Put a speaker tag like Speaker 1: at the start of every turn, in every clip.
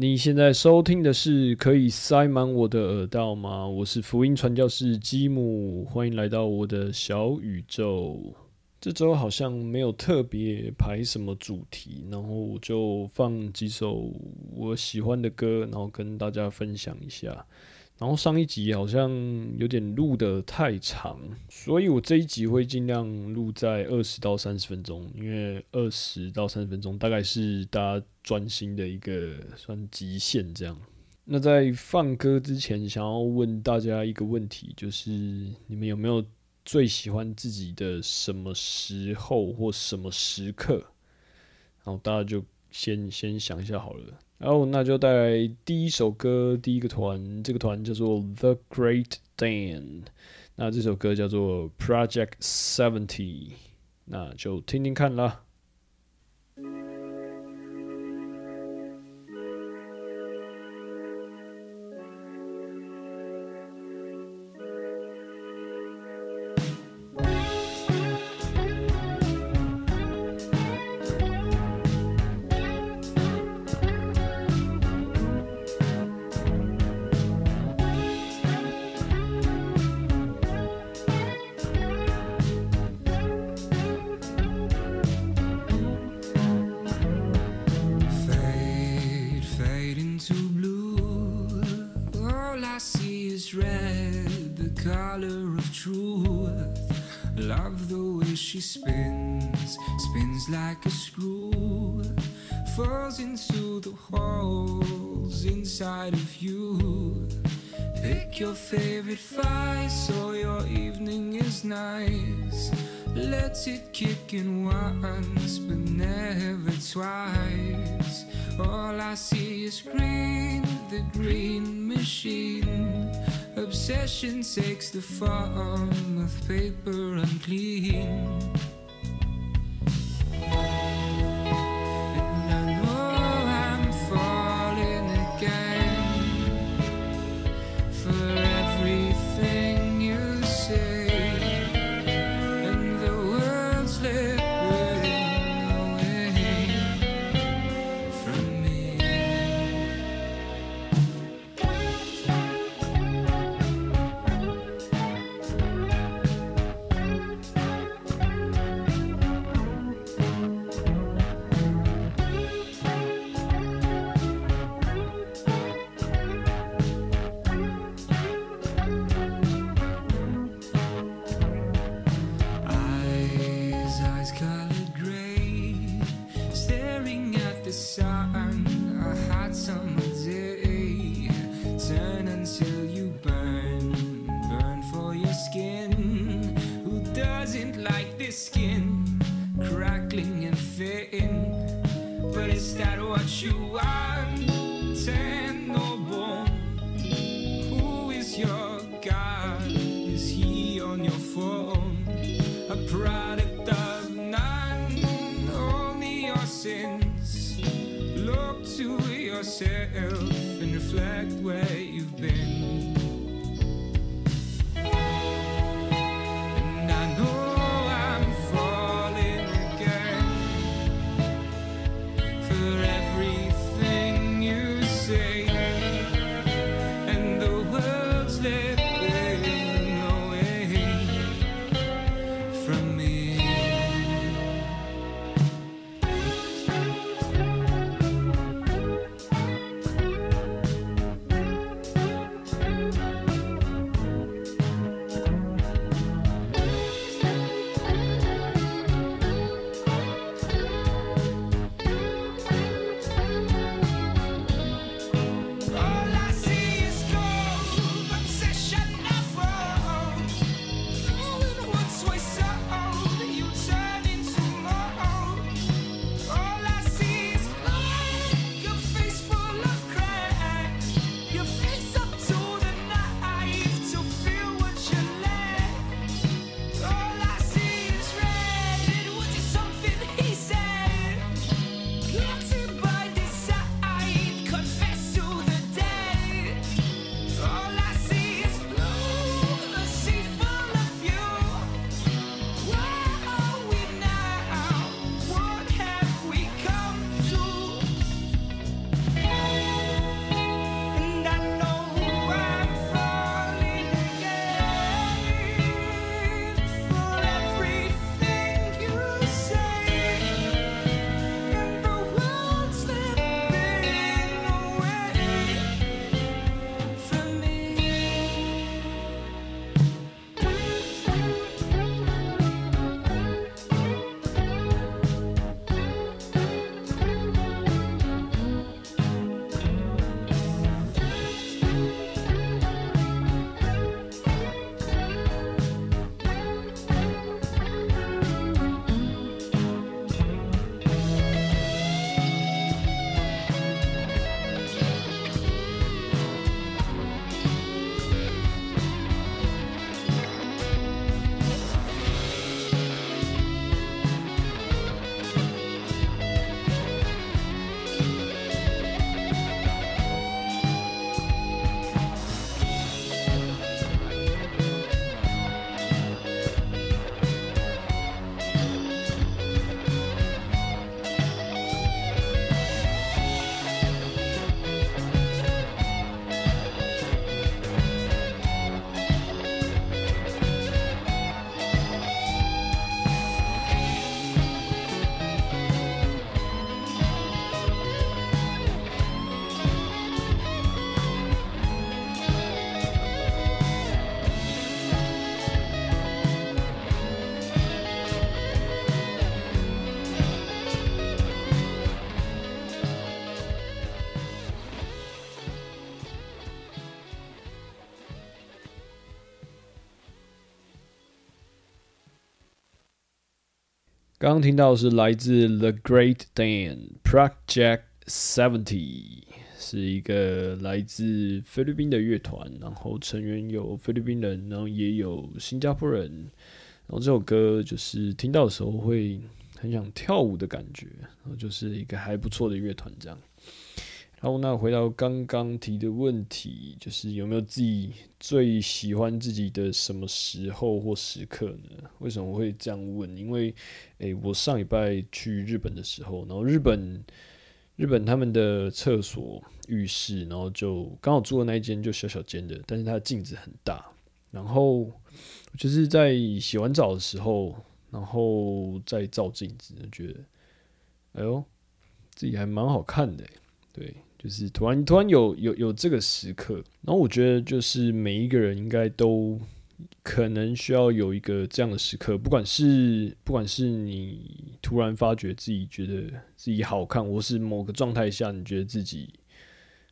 Speaker 1: 你现在收听的是可以塞满我的耳道吗？我是福音传教士基姆，欢迎来到我的小宇宙。这周好像没有特别排什么主题，然后我就放几首我喜欢的歌，然后跟大家分享一下。然后上一集好像有点录的太长，所以我这一集会尽量录在二十到三十分钟，因为二十到三十分钟大概是大家专心的一个算极限这样。那在放歌之前，想要问大家一个问题，就是你们有没有最喜欢自己的什么时候或什么时刻？然后大家就先先想一下好了。哦那就带来第一首歌，第一个团，这个团叫做 The Great Dan，那这首歌叫做 Project Seventy，那就听听看啦。
Speaker 2: Screw. Falls into the holes inside of you. Pick your favorite fight so your evening is nice. Let it kick in once, but never twice. All I see is green, the green machine. Obsession takes the form of paper unclean. Product of none, only your sins. Look to yourself and reflect where you've been.
Speaker 1: 刚刚听到的是来自 The Great Dan Project Seventy，是一个来自菲律宾的乐团，然后成员有菲律宾人，然后也有新加坡人。然后这首歌就是听到的时候会很想跳舞的感觉，然后就是一个还不错的乐团这样。然后那回到刚刚提的问题，就是有没有自己最喜欢自己的什么时候或时刻呢？为什么会这样问？因为，诶，我上礼拜去日本的时候，然后日本日本他们的厕所浴室，然后就刚好住的那一间就小小间的，但是它的镜子很大，然后就是在洗完澡的时候，然后再照镜子，觉得，哎呦，自己还蛮好看的，对。就是突然突然有有有这个时刻，然后我觉得就是每一个人应该都可能需要有一个这样的时刻，不管是不管是你突然发觉自己觉得自己好看，或是某个状态下你觉得自己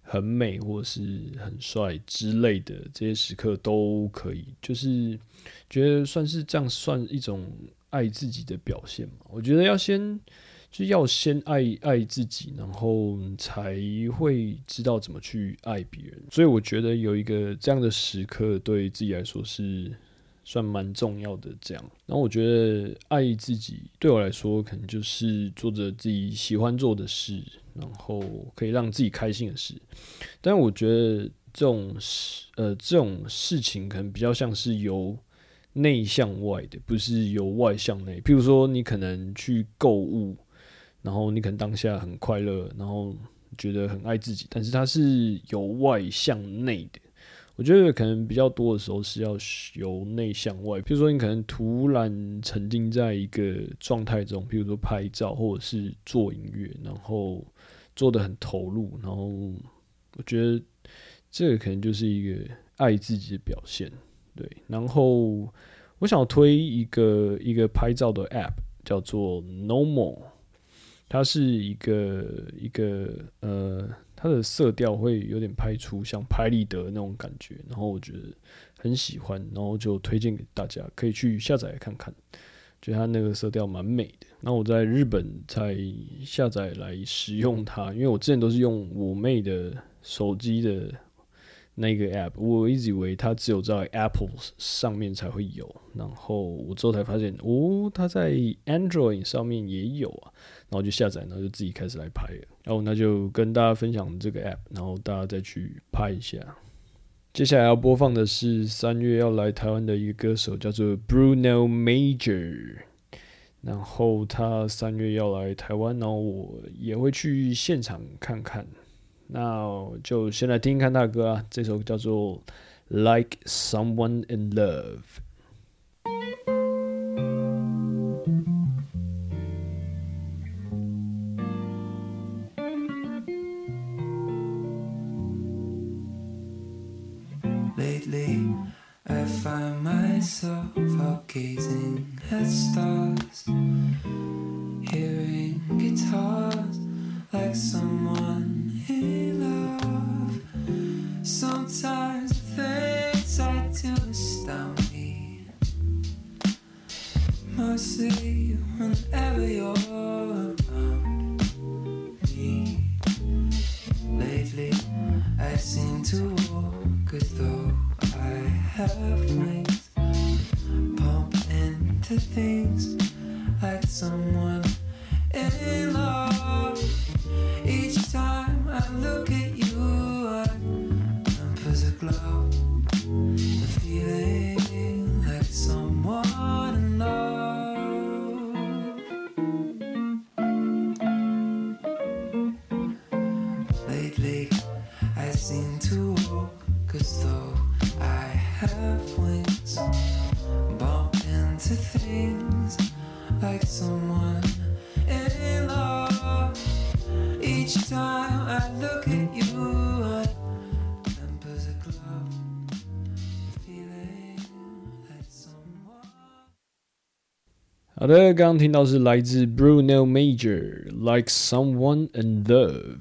Speaker 1: 很美或是很帅之类的这些时刻都可以，就是觉得算是这样算一种爱自己的表现嘛。我觉得要先。就要先爱爱自己，然后才会知道怎么去爱别人。所以我觉得有一个这样的时刻，对自己来说是算蛮重要的。这样，然后我觉得爱自己对我来说，可能就是做着自己喜欢做的事，然后可以让自己开心的事。但我觉得这种事，呃，这种事情可能比较像是由内向外的，不是由外向内。譬如说，你可能去购物。然后你可能当下很快乐，然后觉得很爱自己，但是它是由外向内的。我觉得可能比较多的时候是要由内向外。比如说，你可能突然沉浸在一个状态中，比如说拍照或者是做音乐，然后做的很投入，然后我觉得这个可能就是一个爱自己的表现。对，然后我想推一个一个拍照的 App，叫做 Normal。它是一个一个呃，它的色调会有点拍出像拍立得那种感觉，然后我觉得很喜欢，然后就推荐给大家，可以去下载看看，觉得它那个色调蛮美的。那我在日本才下载来使用它，因为我之前都是用我妹的手机的。那个 app，我一直以为它只有在 Apple 上面才会有，然后我之后才发现，哦，它在 Android 上面也有啊，然后就下载，然后就自己开始来拍了。然后那就跟大家分享这个 app，然后大家再去拍一下。接下来要播放的是三月要来台湾的一个歌手，叫做 Bruno Major，然后他三月要来台湾，然后我也会去现场看看。那就先来听听看他的歌啊，这首叫做《Like Someone in
Speaker 2: Love》。Lately, I find myself out gazing at stars, hearing guitars like someone in love. Sometimes
Speaker 1: 好的，刚刚听到是来自 Bruno Major，《Like Someone in Love》。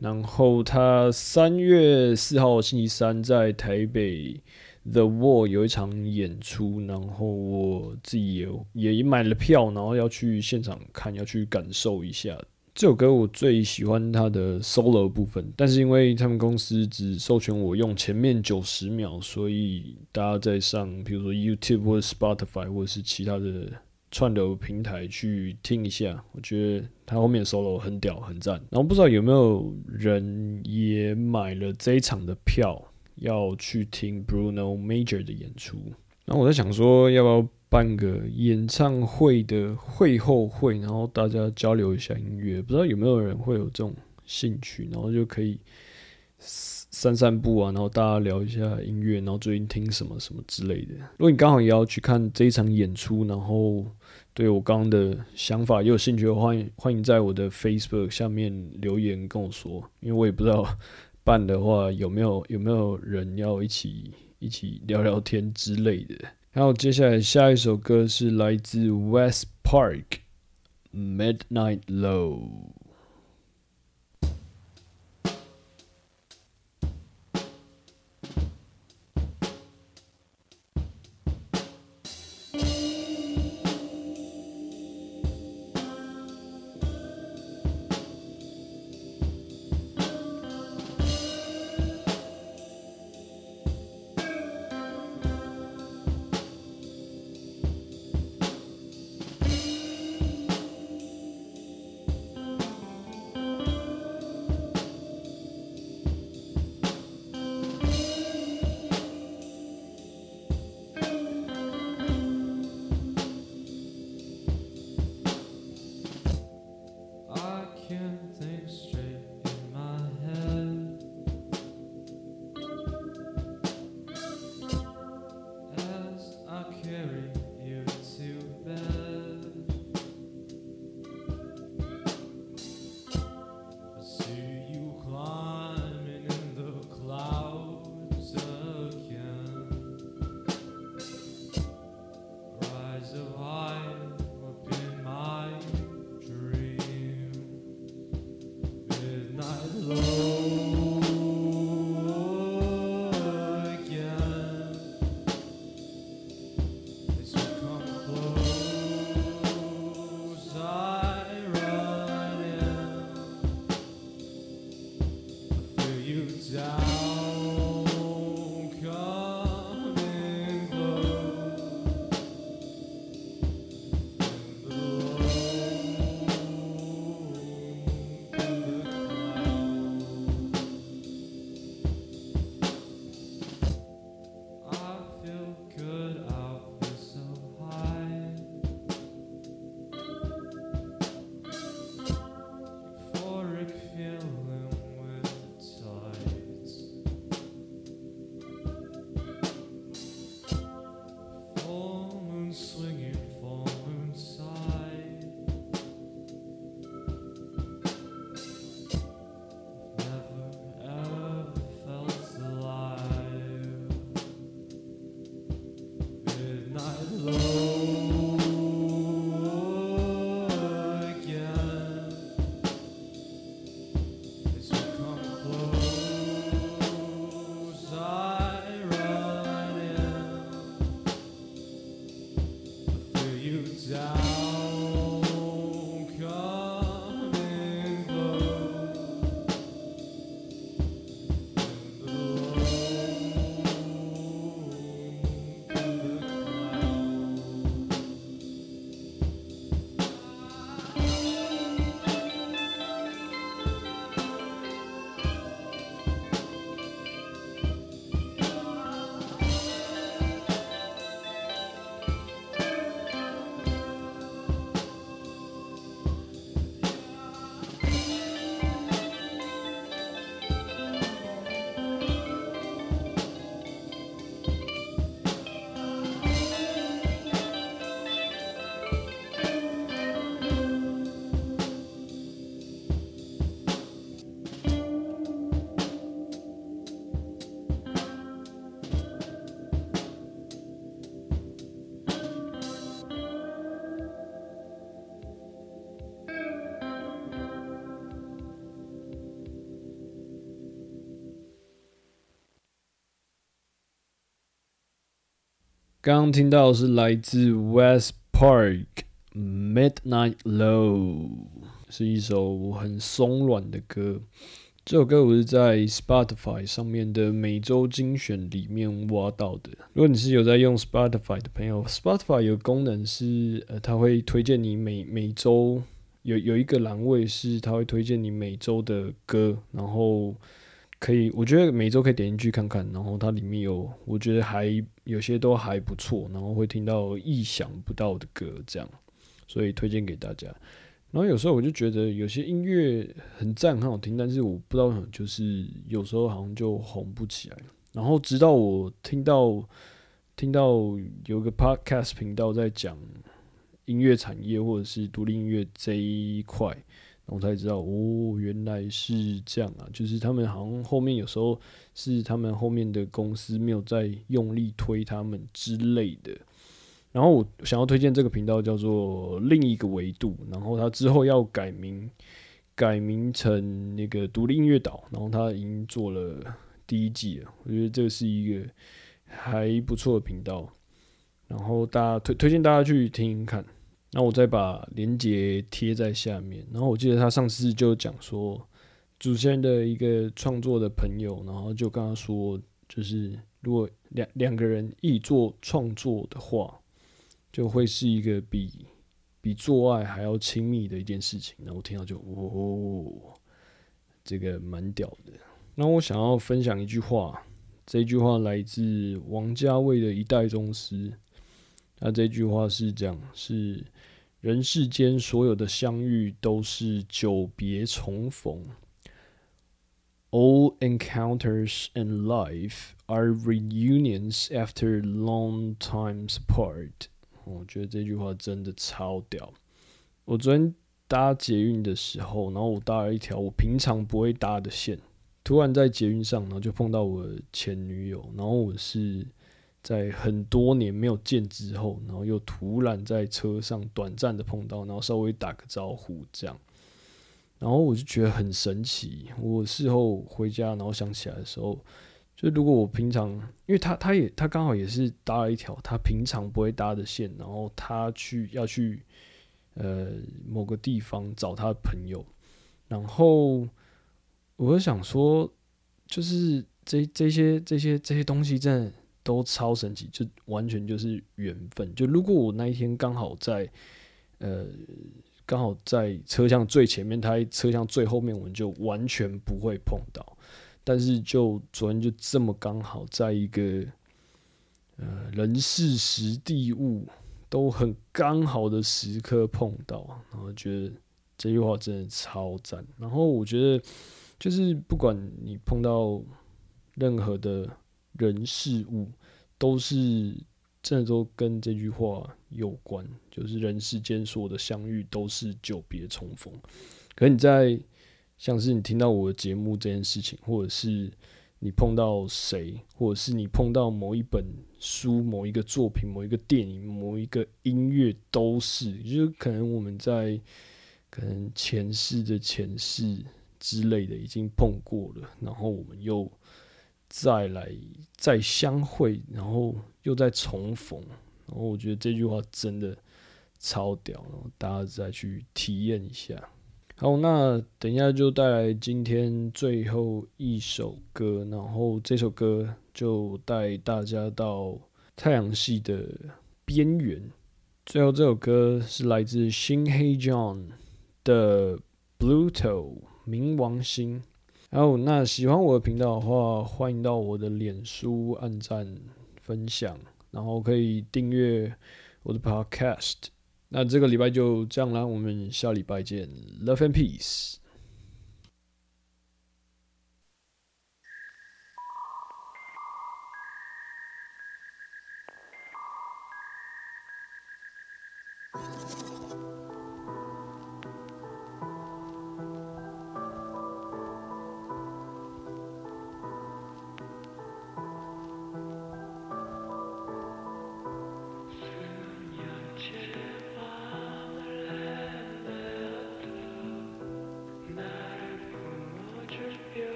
Speaker 1: 然后他三月四号星期三在台北 The Wall 有一场演出，然后我自己也也买了票，然后要去现场看，要去感受一下。这首歌我最喜欢它的 solo 部分，但是因为他们公司只授权我用前面九十秒，所以大家在上，比如说 YouTube 或者 Spotify 或者是其他的串流平台去听一下。我觉得他后面 solo 很屌，很赞。然后不知道有没有人也买了这一场的票？要去听 Bruno Major 的演出，然后我在想说，要不要办个演唱会的会后会，然后大家交流一下音乐，不知道有没有人会有这种兴趣，然后就可以散散步啊，然后大家聊一下音乐，然后最近听什么什么之类的。如果你刚好也要去看这一场演出，然后对我刚刚的想法也有兴趣的话，欢迎欢迎在我的 Facebook 下面留言跟我说，因为我也不知道。办的话，有没有有没有人要一起一起聊聊天之类的？然后接下来下一首歌是来自 West Park Midnight Low。刚刚听到是来自 West Park Midnight Low，是一首很松软的歌。这首歌我是在 Spotify 上面的每周精选里面挖到的。如果你是有在用 Spotify 的朋友，Spotify 有功能是呃，它会推荐你每每周有有一个栏位是它会推荐你每周的歌，然后可以我觉得每周可以点进去看看，然后它里面有我觉得还有些都还不错，然后会听到意想不到的歌这样，所以推荐给大家。然后有时候我就觉得有些音乐很赞很好听，但是我不知道，就是有时候好像就红不起来。然后直到我听到听到有个 podcast 频道在讲音乐产业或者是独立音乐这一块，我才知道哦，原来是这样啊！就是他们好像后面有时候是他们后面的公司没有在用力推他们之类的。然后我想要推荐这个频道叫做另一个维度，然后他之后要改名，改名成那个独立音乐岛，然后他已经做了第一季了，我觉得这是一个还不错的频道，然后大家推推荐大家去听听看，那我再把链接贴在下面，然后我记得他上次就讲说，祖先的一个创作的朋友，然后就跟他说，就是如果两两个人一做创作的话。就会是一个比比做爱还要亲密的一件事情。然后我听到就哦，这个蛮屌的。那我想要分享一句话，这句话来自王家卫的一代宗师。那这句话是讲：是人世间所有的相遇都是久别重逢。All encounters in life are reunions after long times apart. 我觉得这句话真的超屌。我昨天搭捷运的时候，然后我搭了一条我平常不会搭的线，突然在捷运上，然后就碰到我前女友。然后我是在很多年没有见之后，然后又突然在车上短暂的碰到，然后稍微打个招呼这样。然后我就觉得很神奇。我事后回家，然后想起来的时候。就如果我平常，因为他他也他刚好也是搭了一条他平常不会搭的线，然后他去要去呃某个地方找他的朋友，然后我就想说，就是这这些这些这些东西真的都超神奇，就完全就是缘分。就如果我那一天刚好在呃刚好在车厢最前面，他车厢最后面，我们就完全不会碰到。但是就昨天就这么刚好，在一个呃人事时地物都很刚好的时刻碰到，然后觉得这句话真的超赞。然后我觉得就是不管你碰到任何的人事物，都是真的都跟这句话有关，就是人世间所有的相遇都是久别重逢。可你在。像是你听到我的节目这件事情，或者是你碰到谁，或者是你碰到某一本书、某一个作品、某一个电影、某一个音乐，都是，就是可能我们在可能前世的前世之类的已经碰过了，然后我们又再来再相会，然后又再重逢，然后我觉得这句话真的超屌，然后大家再去体验一下。好，那等一下就带来今天最后一首歌，然后这首歌就带大家到太阳系的边缘。最后这首歌是来自新黑 John 的 Bluto 冥王星。然后，那喜欢我的频道的话，欢迎到我的脸书按赞分享，然后可以订阅我的 Podcast。那这个礼拜就这样啦，我们下礼拜见，Love and Peace。